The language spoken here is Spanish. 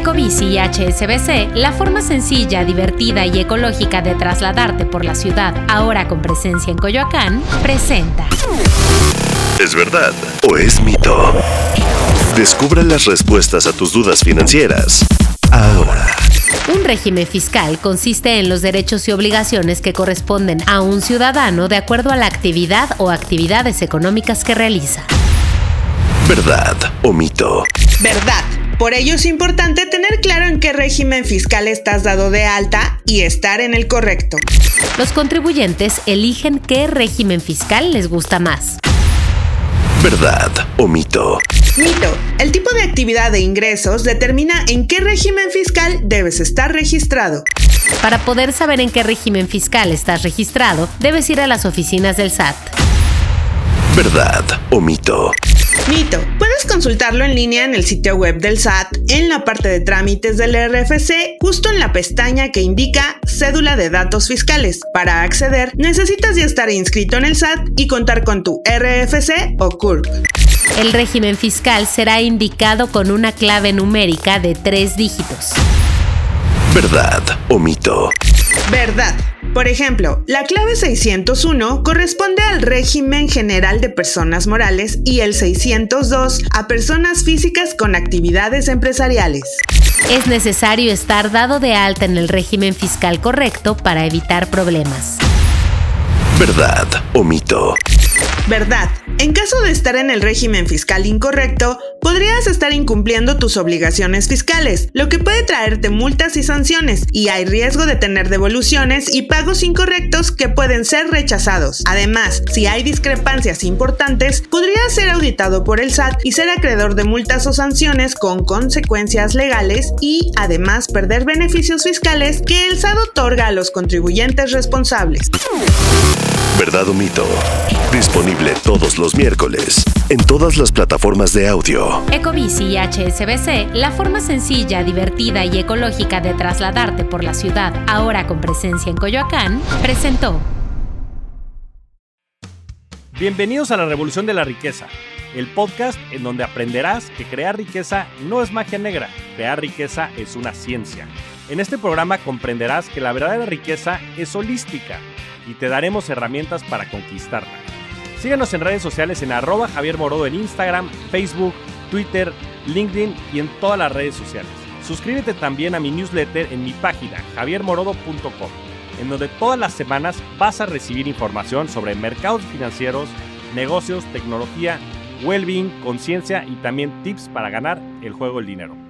Ecobici y HSBC, la forma sencilla, divertida y ecológica de trasladarte por la ciudad, ahora con presencia en Coyoacán, presenta. ¿Es verdad o es mito? Descubra las respuestas a tus dudas financieras. Ahora. Un régimen fiscal consiste en los derechos y obligaciones que corresponden a un ciudadano de acuerdo a la actividad o actividades económicas que realiza. ¿Verdad o mito? Verdad. Por ello es importante tener claro en qué régimen fiscal estás dado de alta y estar en el correcto. Los contribuyentes eligen qué régimen fiscal les gusta más. ¿Verdad o mito? Mito. El tipo de actividad de ingresos determina en qué régimen fiscal debes estar registrado. Para poder saber en qué régimen fiscal estás registrado, debes ir a las oficinas del SAT. ¿Verdad o mito? Mito. Puedes consultarlo en línea en el sitio web del SAT, en la parte de trámites del RFC, justo en la pestaña que indica Cédula de Datos Fiscales. Para acceder, necesitas ya estar inscrito en el SAT y contar con tu RFC o CURP. El régimen fiscal será indicado con una clave numérica de tres dígitos. ¿Verdad o mito? Verdad. Por ejemplo, la clave 601 corresponde al régimen general de personas morales y el 602 a personas físicas con actividades empresariales. Es necesario estar dado de alta en el régimen fiscal correcto para evitar problemas. ¿Verdad o mito? Verdad. En caso de estar en el régimen fiscal incorrecto, podrías estar incumpliendo tus obligaciones fiscales, lo que puede traerte multas y sanciones, y hay riesgo de tener devoluciones y pagos incorrectos que pueden ser rechazados. Además, si hay discrepancias importantes, podrías ser auditado por el SAT y ser acreedor de multas o sanciones con consecuencias legales y además perder beneficios fiscales que el SAT otorga a los contribuyentes responsables. ¿Verdad o mito? Disponible todos los miércoles en todas las plataformas de audio. Ecobici y HSBC, la forma sencilla, divertida y ecológica de trasladarte por la ciudad, ahora con presencia en Coyoacán, presentó. Bienvenidos a la Revolución de la Riqueza, el podcast en donde aprenderás que crear riqueza no es magia negra, crear riqueza es una ciencia. En este programa comprenderás que la verdadera riqueza es holística y te daremos herramientas para conquistarla. Síguenos en redes sociales en arroba Javier Morodo en Instagram, Facebook, Twitter, LinkedIn y en todas las redes sociales. Suscríbete también a mi newsletter en mi página javiermorodo.com, en donde todas las semanas vas a recibir información sobre mercados financieros, negocios, tecnología, well-being, conciencia y también tips para ganar el juego del dinero.